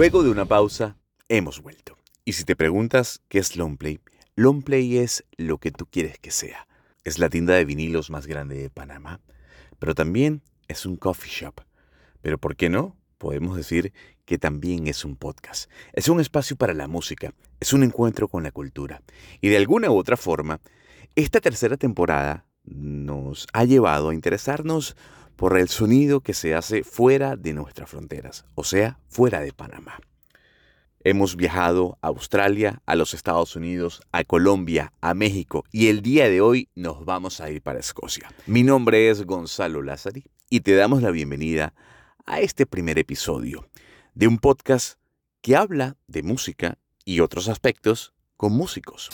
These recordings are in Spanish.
Luego de una pausa, hemos vuelto. Y si te preguntas qué es Longplay, Longplay es lo que tú quieres que sea. Es la tienda de vinilos más grande de Panamá, pero también es un coffee shop. Pero ¿por qué no? Podemos decir que también es un podcast. Es un espacio para la música, es un encuentro con la cultura. Y de alguna u otra forma, esta tercera temporada nos ha llevado a interesarnos por el sonido que se hace fuera de nuestras fronteras, o sea, fuera de Panamá. Hemos viajado a Australia, a los Estados Unidos, a Colombia, a México y el día de hoy nos vamos a ir para Escocia. Mi nombre es Gonzalo Lázari y te damos la bienvenida a este primer episodio de un podcast que habla de música y otros aspectos con músicos.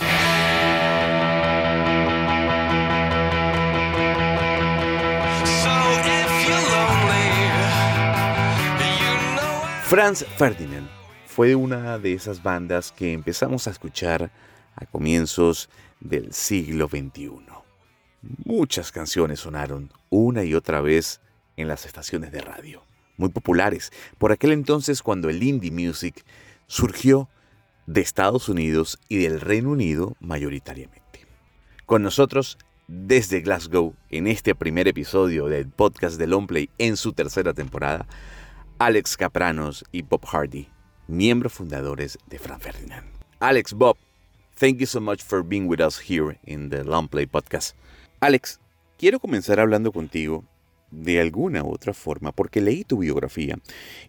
Franz Ferdinand fue una de esas bandas que empezamos a escuchar a comienzos del siglo XXI. Muchas canciones sonaron una y otra vez en las estaciones de radio, muy populares por aquel entonces cuando el indie music surgió de Estados Unidos y del Reino Unido mayoritariamente. Con nosotros desde Glasgow en este primer episodio del podcast de Longplay en su tercera temporada, Alex Capranos y Bob Hardy, miembros fundadores de Fran Ferdinand. Alex, Bob, thank you so much for being with us here in the Long Play podcast. Alex, quiero comenzar hablando contigo de alguna u otra forma porque leí tu biografía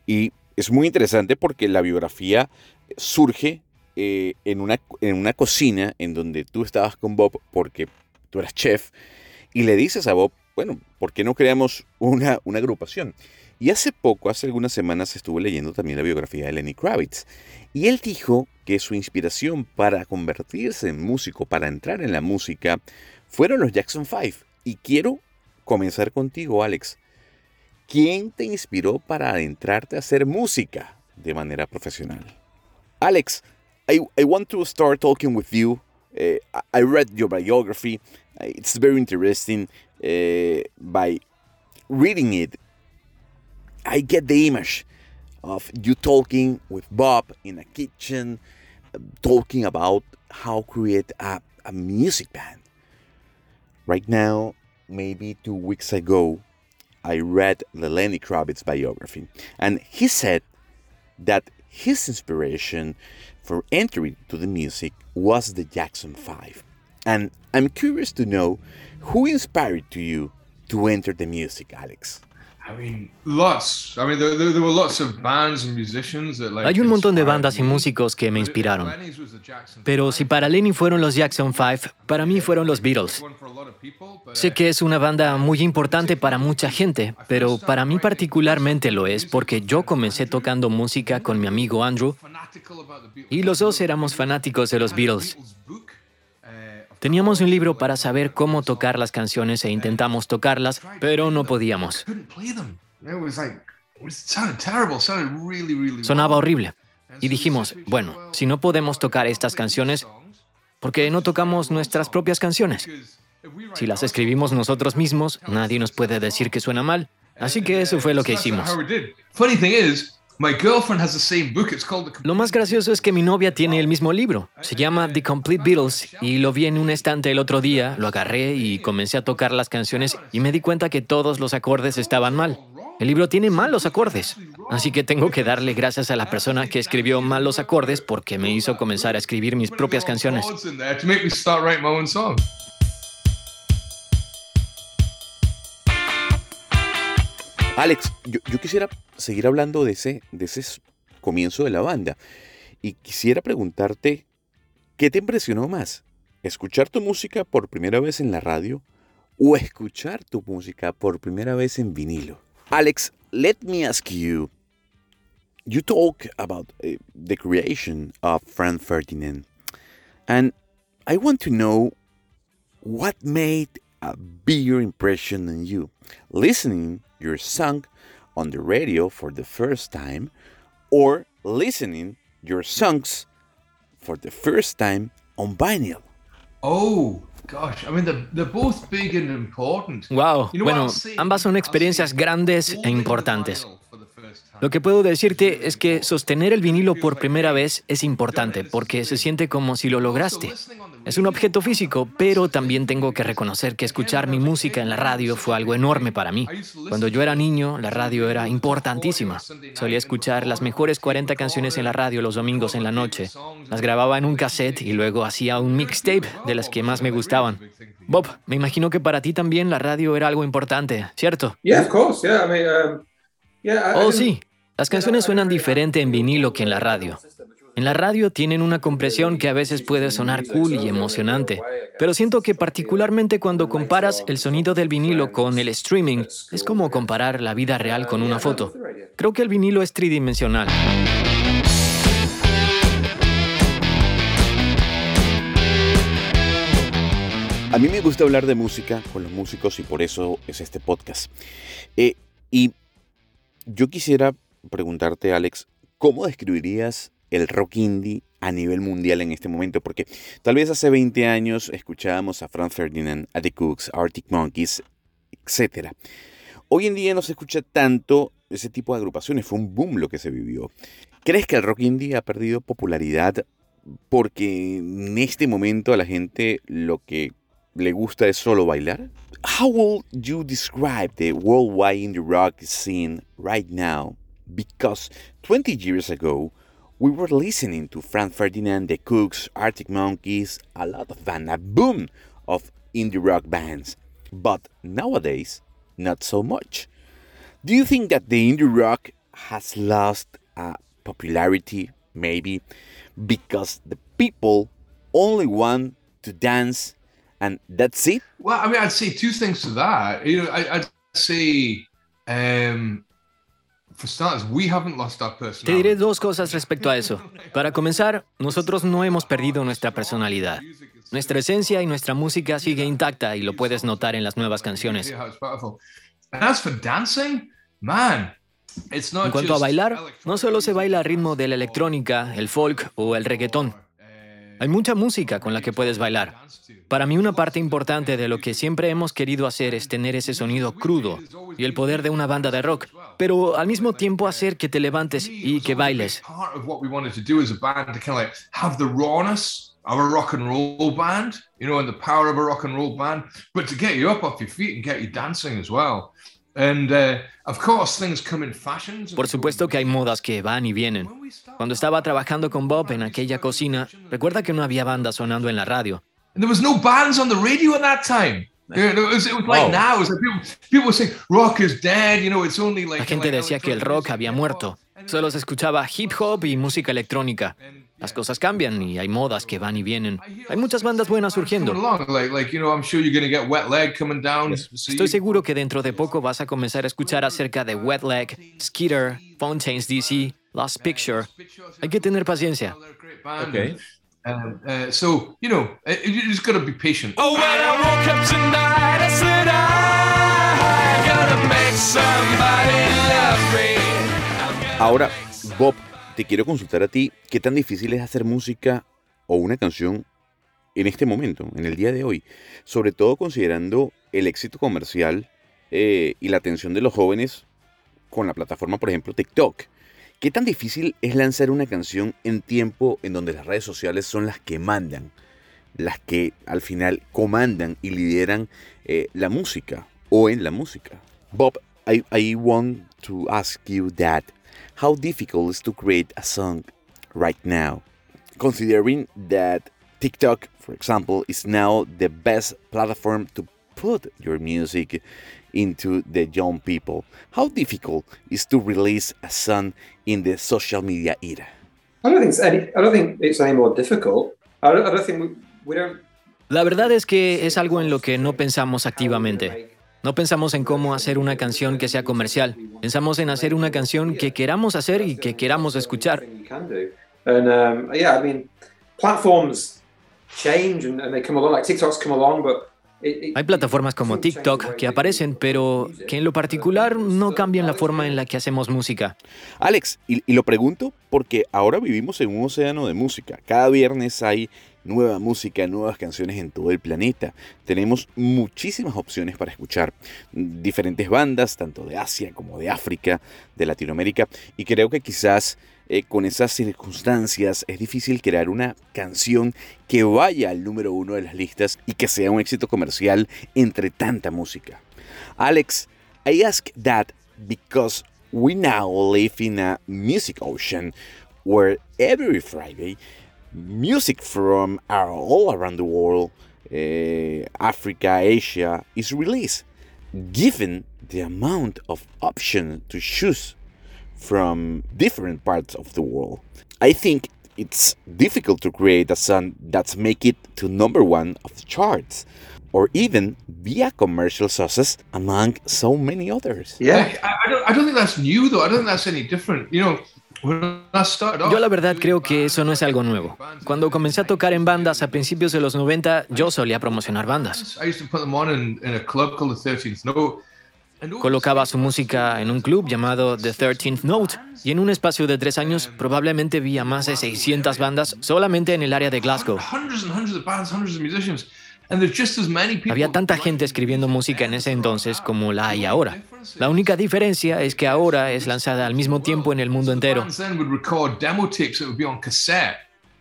y es muy interesante porque la biografía surge eh, en, una, en una cocina en donde tú estabas con Bob porque tú eras chef y le dices a Bob, bueno, ¿por qué no creamos una, una agrupación? Y hace poco, hace algunas semanas, estuve leyendo también la biografía de Lenny Kravitz. Y él dijo que su inspiración para convertirse en músico, para entrar en la música, fueron los Jackson 5. Y quiero comenzar contigo, Alex. ¿Quién te inspiró para adentrarte a hacer música de manera profesional? Alex, I, want to start talking with you. Uh, I read your biography. It's very interesting. Uh, by reading it, I get the image of you talking with Bob in a kitchen, talking about how create a, a music band. Right now, maybe two weeks ago, I read the Lenny Kravitz biography, and he said that his inspiration for entering to the music was the Jackson 5. And I'm curious to know who inspired to you to enter the music, Alex. Hay un montón de bandas y músicos que me inspiraron. Pero si para Lenny fueron los Jackson 5, para mí fueron los Beatles. Sé que es una banda muy importante para mucha gente, pero para mí particularmente lo es porque yo comencé tocando música con mi amigo Andrew y los dos éramos fanáticos de los Beatles. Teníamos un libro para saber cómo tocar las canciones e intentamos tocarlas, pero no podíamos. Sonaba horrible. Y dijimos, bueno, si no podemos tocar estas canciones, ¿por qué no tocamos nuestras propias canciones? Si las escribimos nosotros mismos, nadie nos puede decir que suena mal. Así que eso fue lo que hicimos. Lo más gracioso es que mi novia tiene el mismo libro. Se llama The Complete Beatles y lo vi en un estante el otro día, lo agarré y comencé a tocar las canciones y me di cuenta que todos los acordes estaban mal. El libro tiene malos acordes, así que tengo que darle gracias a la persona que escribió malos acordes porque me hizo comenzar a escribir mis propias canciones. Alex, yo, quisiera seguir hablando de ese, de ese comienzo de la banda y quisiera preguntarte, ¿qué te impresionó más? ¿Escuchar tu música por primera vez en la radio o escuchar tu música por primera vez en vinilo? Alex, let me ask you, you talk about uh, the creation of Franz Ferdinand and I want to know what made a bigger impression on you, listening your song on the radio for the first time or listening your songs for the first time on vinyl. Oh, gosh, I mean, they're, both bueno, ambas son experiencias grandes e importantes. Lo que puedo decirte es que sostener el vinilo por primera vez es importante porque se siente como si lo lograste. Es un objeto físico, pero también tengo que reconocer que escuchar mi música en la radio fue algo enorme para mí. Cuando yo era niño, la radio era importantísima. Solía escuchar las mejores 40 canciones en la radio los domingos en la noche. Las grababa en un cassette y luego hacía un mixtape de las que más me gustaban. Bob, me imagino que para ti también la radio era algo importante, ¿cierto? Um, oh, sí. Las canciones suenan diferente en vinilo que en la radio. En la radio tienen una compresión que a veces puede sonar cool y emocionante, pero siento que particularmente cuando comparas el sonido del vinilo con el streaming, es como comparar la vida real con una foto. Creo que el vinilo es tridimensional. A mí me gusta hablar de música con los músicos y por eso es este podcast. Eh, y yo quisiera preguntarte, Alex, ¿cómo describirías el rock indie a nivel mundial en este momento? Porque tal vez hace 20 años escuchábamos a Franz Ferdinand, a The Cooks, Arctic Monkeys, etc. Hoy en día no se escucha tanto ese tipo de agrupaciones, fue un boom lo que se vivió. ¿Crees que el rock indie ha perdido popularidad porque en este momento a la gente lo que le gusta es solo bailar? How would you describe the worldwide indie rock scene right now? Because 20 years ago, we were listening to Frank Ferdinand, The Cooks, Arctic Monkeys, a lot of bands, a boom of indie rock bands. But nowadays, not so much. Do you think that the indie rock has lost uh, popularity, maybe because the people only want to dance and that's it? Well, I mean, I'd say two things to that. You know, I, would say, um, Te diré dos cosas respecto a eso. Para comenzar, nosotros no hemos perdido nuestra personalidad. Nuestra esencia y nuestra música sigue intacta y lo puedes notar en las nuevas canciones. En cuanto a bailar, no solo se baila al ritmo de la electrónica, el folk o el reggaetón. Hay mucha música con la que puedes bailar. Para mí una parte importante de lo que siempre hemos querido hacer es tener ese sonido crudo y el poder de una banda de rock, pero al mismo tiempo hacer que te levantes y que bailes. of a rock and roll band, you know, and the power of a rock and roll band, but to get you up off your feet and get you dancing as well. Uh, Por supuesto que hay modas que van y vienen. Cuando estaba trabajando con Bob en aquella cocina, recuerda que no había bandas sonando en la radio. There was no bands on the radio at that time. La gente decía que el rock había muerto. Solo se escuchaba hip hop y música electrónica. Las cosas cambian y hay modas que van y vienen. Hay muchas bandas buenas surgiendo. Estoy seguro que dentro de poco vas a comenzar a escuchar acerca de Wet Leg, Skeeter, Fontaines DC, Lost Picture. Hay que tener paciencia. Okay. Um, uh, so, you know, you just gotta be patient. Oh, when I woke up tonight, I said, I gotta make somebody love me. Ahora, Bob, te quiero consultar a ti, ¿qué tan difícil es hacer música o una canción en este momento, en el día de hoy? Sobre todo considerando el éxito comercial eh, y la atención de los jóvenes con la plataforma, por ejemplo, TikTok. ¿Qué tan difícil es lanzar una canción en tiempo en donde las redes sociales son las que mandan, las que al final comandan y lideran eh, la música o en la música? Bob, I, I want to ask you that. How difficult is to create a song right now? Considering that TikTok, for example, is now the best platform to put your music into the young people. How difficult is to release a song in the social media era? I don't think it's any. I don't think it's any more difficult. I don't, I don't think we, we don't. La verdad es que es algo en lo que no pensamos activamente. No pensamos en cómo hacer una canción que sea comercial. Pensamos en hacer una canción que queramos hacer y que queramos escuchar. And um, yeah, I mean, platforms change and, and they come along. Like TikTok's come along, but hay plataformas como TikTok que aparecen, pero que en lo particular no cambian la forma en la que hacemos música. Alex, y, lo pregunto porque ahora vivimos en un océano de música. Cada viernes hay nueva música, nuevas canciones en todo el planeta. Tenemos muchísimas opciones para escuchar diferentes bandas, tanto de Asia como de África, de Latinoamérica, y creo que quizás eh, con esas circunstancias es difícil crear una canción que vaya al número uno de las listas y que sea un éxito comercial entre tanta música. Alex, I ask that because we now live in a music ocean where every Friday music from all around the world, uh, Africa, Asia, is released. Given the amount of options to choose from different parts of the world, I think it's difficult to create a song that's make it to number one of the charts or even be a commercial success among so many others. Yeah. I, I don't, I don't think that's new though. I don't think that's any different. You know, Yo la verdad creo que eso no es algo nuevo. Cuando comencé a tocar en bandas a principios de los 90, yo solía promocionar bandas. I used to put them on in, in a club called the 13th Note. And over- Colocaba su música en un club llamado The 13th Note y en un espacio de tres años probablemente vi a más de 600 bandas solamente en el área de Glasgow. Había tanta gente escribiendo música en ese entonces como la hay ahora. La única diferencia es que ahora es lanzada al mismo tiempo en el mundo entero.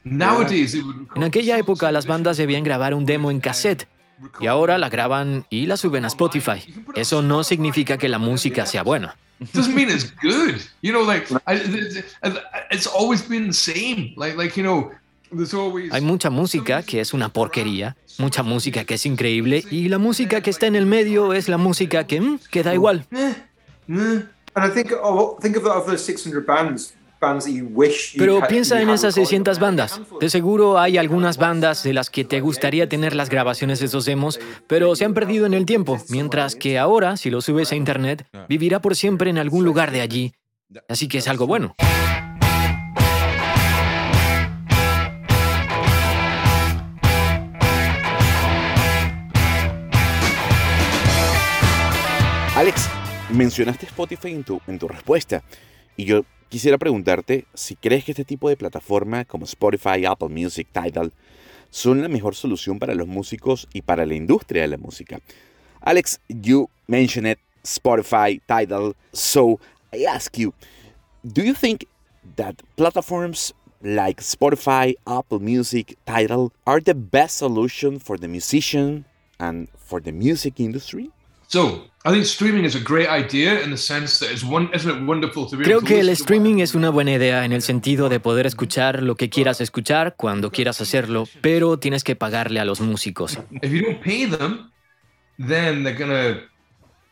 En aquella época las bandas debían grabar un demo en cassette y ahora la graban y la suben a Spotify. Eso no significa que la música sea buena. doesn't mean it's good. You know, like I, it's, always been the same. Like, like you know. Hay mucha música que es una porquería, mucha música que es increíble y la música que está en el medio es la música que, mm, que da igual. And I think think of, the, of those 600 bands, bands that you wish. You Pero piensa en esas recorded. 600 bandas. De seguro hay algunas bandas de las que te gustaría tener las grabaciones de esos demos, pero se han perdido en el tiempo, mientras que ahora, si lo subes a internet, vivirá por siempre en algún lugar de allí. Así que es algo bueno. Alex, mencionaste Spotify en tu, en tu respuesta y yo quisiera preguntarte si crees que este tipo de plataforma como Spotify, Apple Music, Tidal son la mejor solución para los músicos y para la industria de la música. Alex, you mentioned Spotify, Tidal, so I ask you, do you think that platforms like Spotify, Apple Music, Tidal are the best solution for the musician and for the music industry? So I think streaming is a great idea in the sense that it's one. Isn't it wonderful to be Creo able to que el listen to streaming es una buena idea en el sentido de poder escuchar lo que quieras escuchar cuando quieras hacerlo, pero tienes que pagarle a los músicos. If you don't pay them, then they're gonna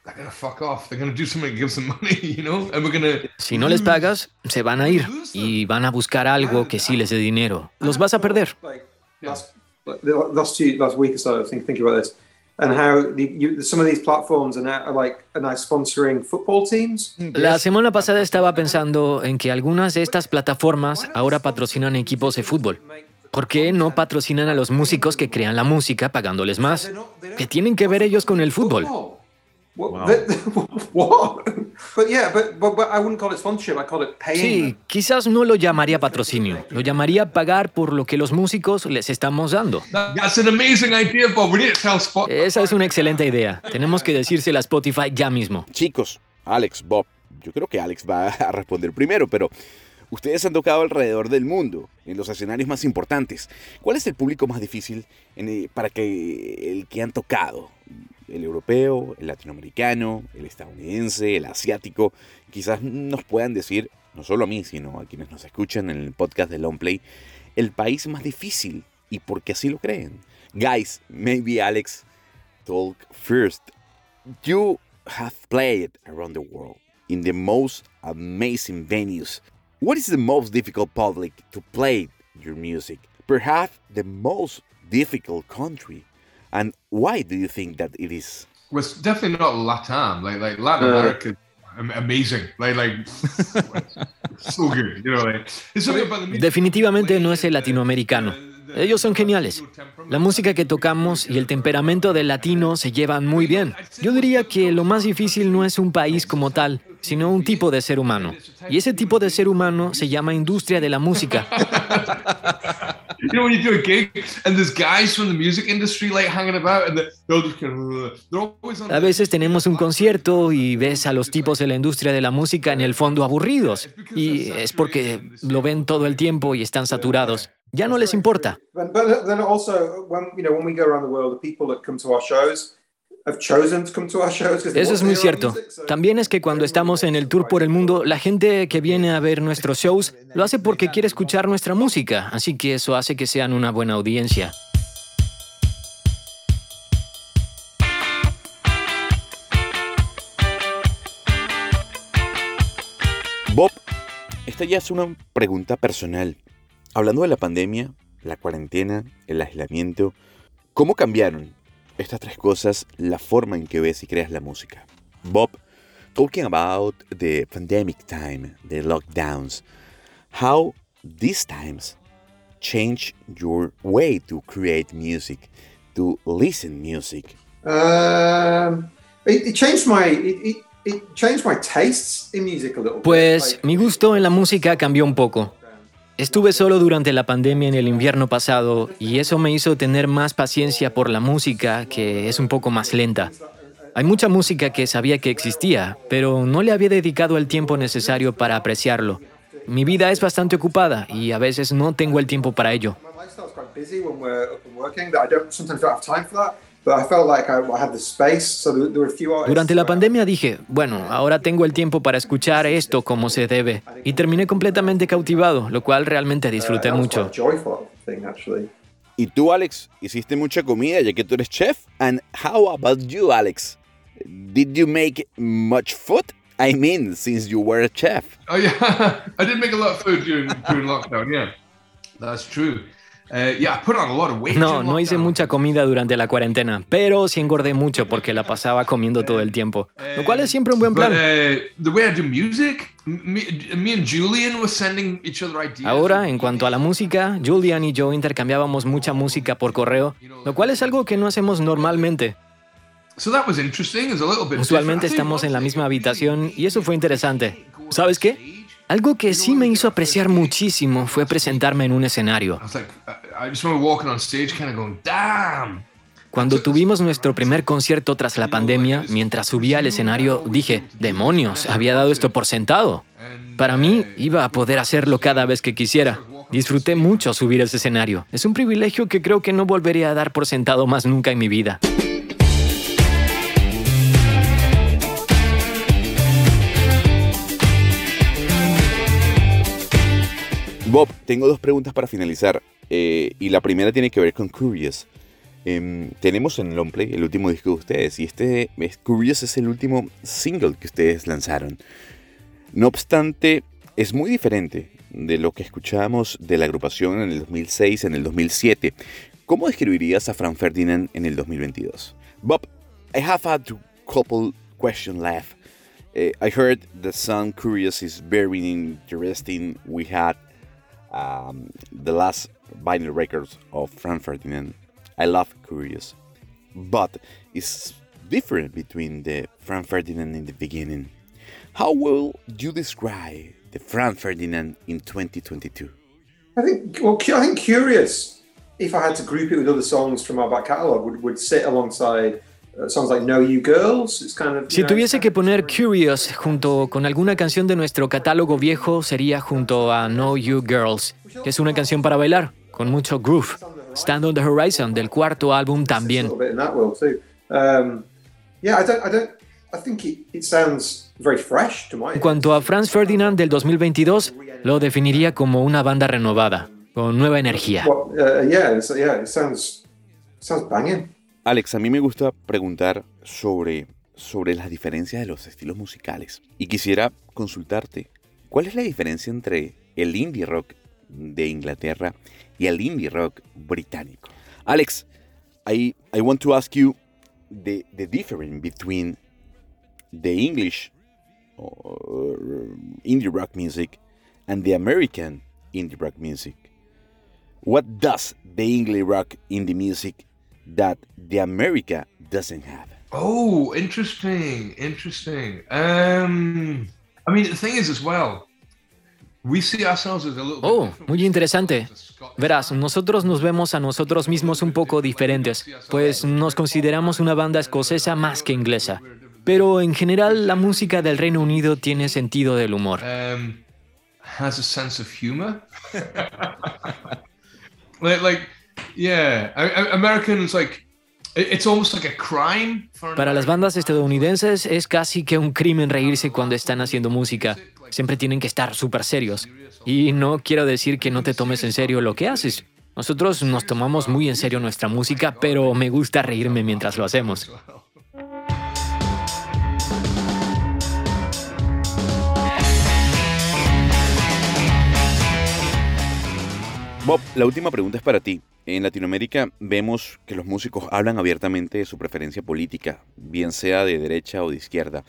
they're gonna fuck off. They're gonna do something that gives them money, you know. And we're gonna Si no les pagas, se van a ir y van a buscar algo que sí les dé dinero. Los vas a perder. La semana pasada estaba pensando en que algunas de estas plataformas ahora patrocinan equipos de fútbol. ¿Por qué no patrocinan a los músicos que crean la música pagándoles más? ¿Qué tienen que ver ellos con el fútbol? Football. What? what? But yeah, but, but but I wouldn't call it sponsorship. I call it paying. Sí, quizás no lo llamaría patrocinio, lo llamaría pagar por lo que los músicos les estamos dando. That- that's an amazing idea, Bob. We need to tell Spot. Esa es una excelente idea. Tenemos que decírsela a Spotify ya mismo. Chicos, Alex, Bob, yo creo que Alex va a responder primero, pero ustedes han tocado alrededor del mundo, en los escenarios más importantes. ¿Cuál es el público más difícil en el- para que el que han tocado? ¿El europeo, el latinoamericano, el estadounidense, el asiático? Quizás nos puedan decir, no solo a mí, sino a quienes nos escuchan en el podcast de Longplay, el país más difícil y por qué así lo creen. Guys, maybe Alex talk first. You have played around the world in the most amazing venues. What is the most difficult public to play your music? Perhaps the most difficult country. And why do you think that it is? Well, it's definitely not Latam. Like like Latin Uh. America, am- amazing. Like like so good. You know, like it's about the music. Definitivamente no es el latinoamericano. Ellos son geniales. La música que tocamos y el temperamento del latino se llevan muy bien. Yo diría que lo más difícil no es un país como tal, sino un tipo de ser humano. Y ese tipo de ser humano se llama industria de la música. you know when you do a gig and there's guys from the music industry like hanging about and they'll just kind of, they're always on A veces tenemos un concierto y ves a los tipos de la industria de la música en el fondo aburridos. Y es porque lo ven todo el tiempo y están saturados. Ya no les importa. But then also, when you know, when we go around the world, the people that come to our shows have chosen to come to our shows. 'cause they Eso es muy cierto. También es que cuando estamos en el tour por el mundo, la gente que viene a ver nuestros shows lo hace porque quiere escuchar nuestra música, así que eso hace que sean una buena audiencia. Bob, esta ya es una pregunta personal. Hablando de la pandemia, la cuarentena, el aislamiento, ¿cómo cambiaron estas tres cosas la forma en que ves y creas la música? Bob, talking about the pandemic time, the lockdowns, how these times change your way to create music, to listen music. Um, it, it changed my it, it, it changed my tastes in music a little. bit. Pues Like- mi gusto en la música cambió un poco. Estuve solo durante la pandemia en el invierno pasado y eso me hizo tener más paciencia por la música, que es un poco más lenta. Hay mucha música que sabía que existía, pero no le había dedicado el tiempo necesario para apreciarlo. Mi vida es bastante ocupada y a veces no tengo el tiempo para ello. Durante la pandemia dije, bueno, ahora tengo el tiempo para escuchar esto como se debe. Y terminé completamente cautivado, lo cual realmente disfruté mucho. Y tú, Alex, hiciste mucha comida ya que tú eres chef. And how about you, Alex? Did you make much food? I mean, since you were a chef. Oh yeah, I did make a lot of food during during lockdown. Yeah, that's true. Yeah, I put on a lot of weight. No, no hice mucha comida durante la cuarentena, pero sí engordé mucho porque la pasaba comiendo todo el tiempo, lo cual es siempre un buen plan. the way I do music, m- me, me and Julian were sending each other ideas. Ahora, en cuanto a la música, Julian y yo intercambiábamos mucha música por correo, lo cual es algo que no hacemos normalmente. Usualmente estamos en la misma habitación y eso fue interesante. ¿Sabes qué? Algo que sí me hizo apreciar muchísimo fue presentarme en un escenario. Cuando tuvimos nuestro primer concierto tras la pandemia, mientras subía al escenario, dije, demonios, había dado esto por sentado. Para mí, iba a poder hacerlo cada vez que quisiera. Disfruté mucho subir ese escenario. Es un privilegio que creo que no volveré a dar por sentado más nunca en mi vida. Bob, tengo dos preguntas para finalizar. eh, y la primera tiene que ver con Curious. Em, tenemos en Longplay el último disco de ustedes. Y este es- Curious es el último single que ustedes lanzaron. No obstante, es muy diferente de lo que escuchábamos de la agrupación en el 2006, en el 2007. ¿Cómo describirías a Frank Ferdinand en el 2022? Bob, I have a couple questions left. Uh, I heard the song Curious is very interesting. We had um, the last vinyl records of Frank Ferdinand. I love Curious. But it's different between the Frank Ferdinand in the beginning. How will you describe the Frank Ferdinand in 2022? I think well, I think curious. If I had to group it with other songs from our back catalogue, would, would sit alongside uh, songs like "Know You Girls." It's kind of you Si tuviese que poner Curious junto con alguna canción de nuestro catálogo viejo, sería junto a Know You Girls, que es una canción para bailar, con mucho groove. Stand on the Horizon, del cuarto álbum también. little bit in that world too. Yeah, I don't, I don't, I think it, it sounds very fresh to my. En cuanto a Franz Ferdinand del 2022, lo definiría como una banda renovada, con nueva energía. Uh, sounds banging. Alex, a mí me gusta preguntar sobre, sobre las diferencias de los estilos musicales. Y quisiera consultarte, ¿cuál es la diferencia entre el indie rock de Inglaterra y el indie rock británico? Alex, I, I want to ask you the, the difference between the English or indie rock music and the American indie rock music. What does the English rock indie music that the America doesn't have? Oh, interesting, interesting. Um, I mean, the thing is, as well, Oh, muy interesante. Verás, nosotros nos vemos a nosotros mismos un poco diferentes, pues nos consideramos una banda escocesa más que inglesa. Pero en general la música del Reino Unido tiene sentido del humor. Um, has a sense of humor. like, yeah, Americans like para las bandas estadounidenses es casi que un crimen reírse cuando están haciendo música. Siempre tienen que estar súper serios. Y no quiero decir que no te tomes en serio lo que haces. Nosotros nos tomamos muy en serio nuestra música, pero me gusta reírme mientras lo hacemos. Bob, la última pregunta es para ti. En Latinoamérica vemos que los músicos hablan abiertamente de su preferencia política, bien sea de derecha o de izquierda.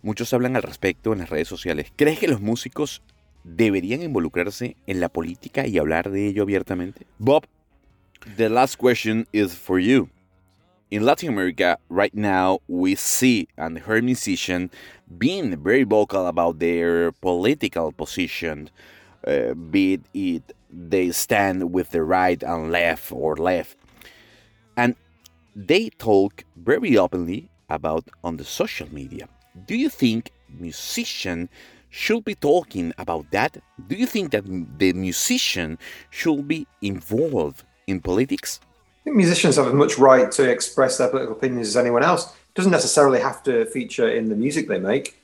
Muchos hablan al respecto en las redes sociales. ¿Crees que los músicos deberían involucrarse en la política y hablar de ello abiertamente? Bob, the last question is for you. In Latin America, right now, we see and hear musicians being very vocal about their political position, uh, be it they stand with the right and left or left. And they talk very openly about on the social media. Do you think musician should be talking about that? Do you think that the musician should be involved in politics? I think musicians have as much right to express their political opinions as anyone else. It doesn't necessarily have to feature in the music they make.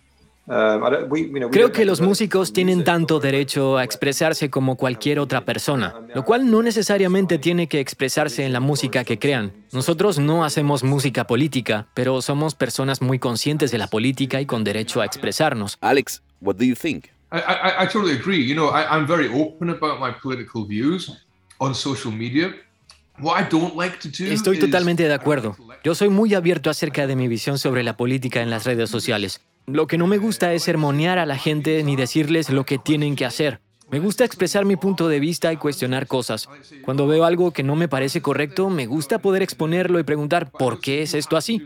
Um, Creo que los músicos tienen tanto derecho a expresarse como cualquier otra persona, lo cual no necesariamente tiene que expresarse en la música que crean. Nosotros no hacemos música política, pero somos personas muy conscientes de la política y con derecho a expresarnos. Alex, what do you think? I, I, I totally agree. You know, I, I'm very open about my political views on social media. Estoy totalmente de acuerdo. Yo soy muy abierto acerca de mi visión sobre la política en las redes sociales. Lo que no me gusta es sermonear a la gente ni decirles lo que tienen que hacer. Me gusta expresar mi punto de vista y cuestionar cosas. Cuando veo algo que no me parece correcto, me gusta poder exponerlo y preguntar ¿por qué es esto así?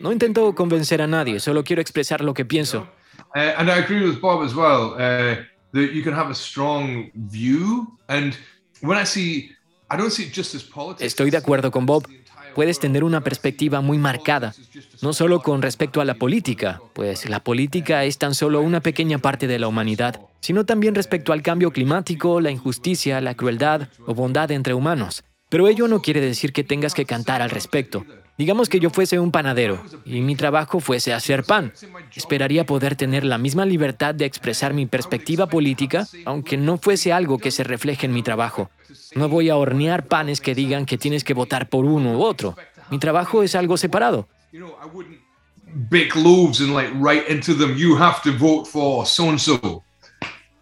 No intento convencer a nadie, solo quiero expresar lo que pienso. Uh, and I agree with Bob as well. Uh, that you can have a strong view, and when I see, I don't see it just as politics. Estoy de acuerdo con Bob puedes tener una perspectiva muy marcada, no solo con respecto a la política, pues la política es tan solo una pequeña parte de la humanidad, sino también respecto al cambio climático, la injusticia, la crueldad o bondad entre humanos. Pero ello no quiere decir que tengas que cantar al respecto. Digamos que yo fuese un panadero y mi trabajo fuese hacer pan. Esperaría poder tener la misma libertad de expresar mi perspectiva política, aunque no fuese algo que se refleje en mi trabajo. No voy a hornear panes que digan que tienes que votar por uno u otro. Mi trabajo es algo separado. Bake loaves like into them, you have to vote for so and so.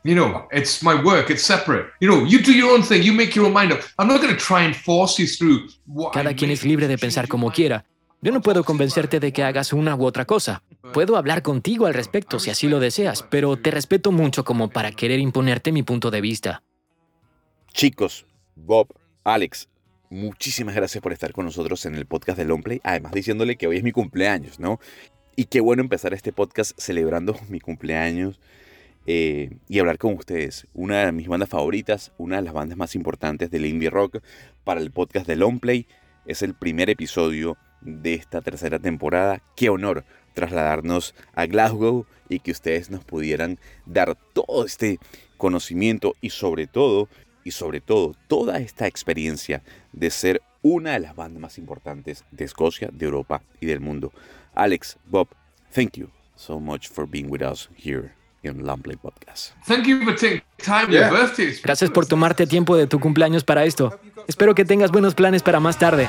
You know, it's my work, it's separate. You know, you do your own thing, you make your own mind up. I'm not going to try and force you through what Cada quien es libre de pensar como quiera. Yo no puedo convencerte de que hagas una u otra cosa. Puedo hablar contigo al respecto si así lo deseas, pero te respeto mucho como para querer imponerte mi punto de vista. Chicos, Bob, Alex, muchísimas gracias por estar con nosotros en el podcast de Longplay. Además, diciéndole que hoy es mi cumpleaños, ¿no? Y qué bueno empezar este podcast celebrando mi cumpleaños eh, y hablar con ustedes. Una de mis bandas favoritas, una de las bandas más importantes del indie rock para el podcast de Longplay. Es el primer episodio de esta tercera temporada. Qué honor trasladarnos a Glasgow y que ustedes nos pudieran dar todo este conocimiento y sobre todo y sobre todo toda esta experiencia de ser una de las bandas más importantes de Escocia, de Europa y del mundo. Alex, Bob, thank you so much for being with us here in Lampley Podcast. Thank you for taking time Gracias por tomarte tiempo de tu cumpleaños para esto. Espero que tengas buenos planes para más tarde.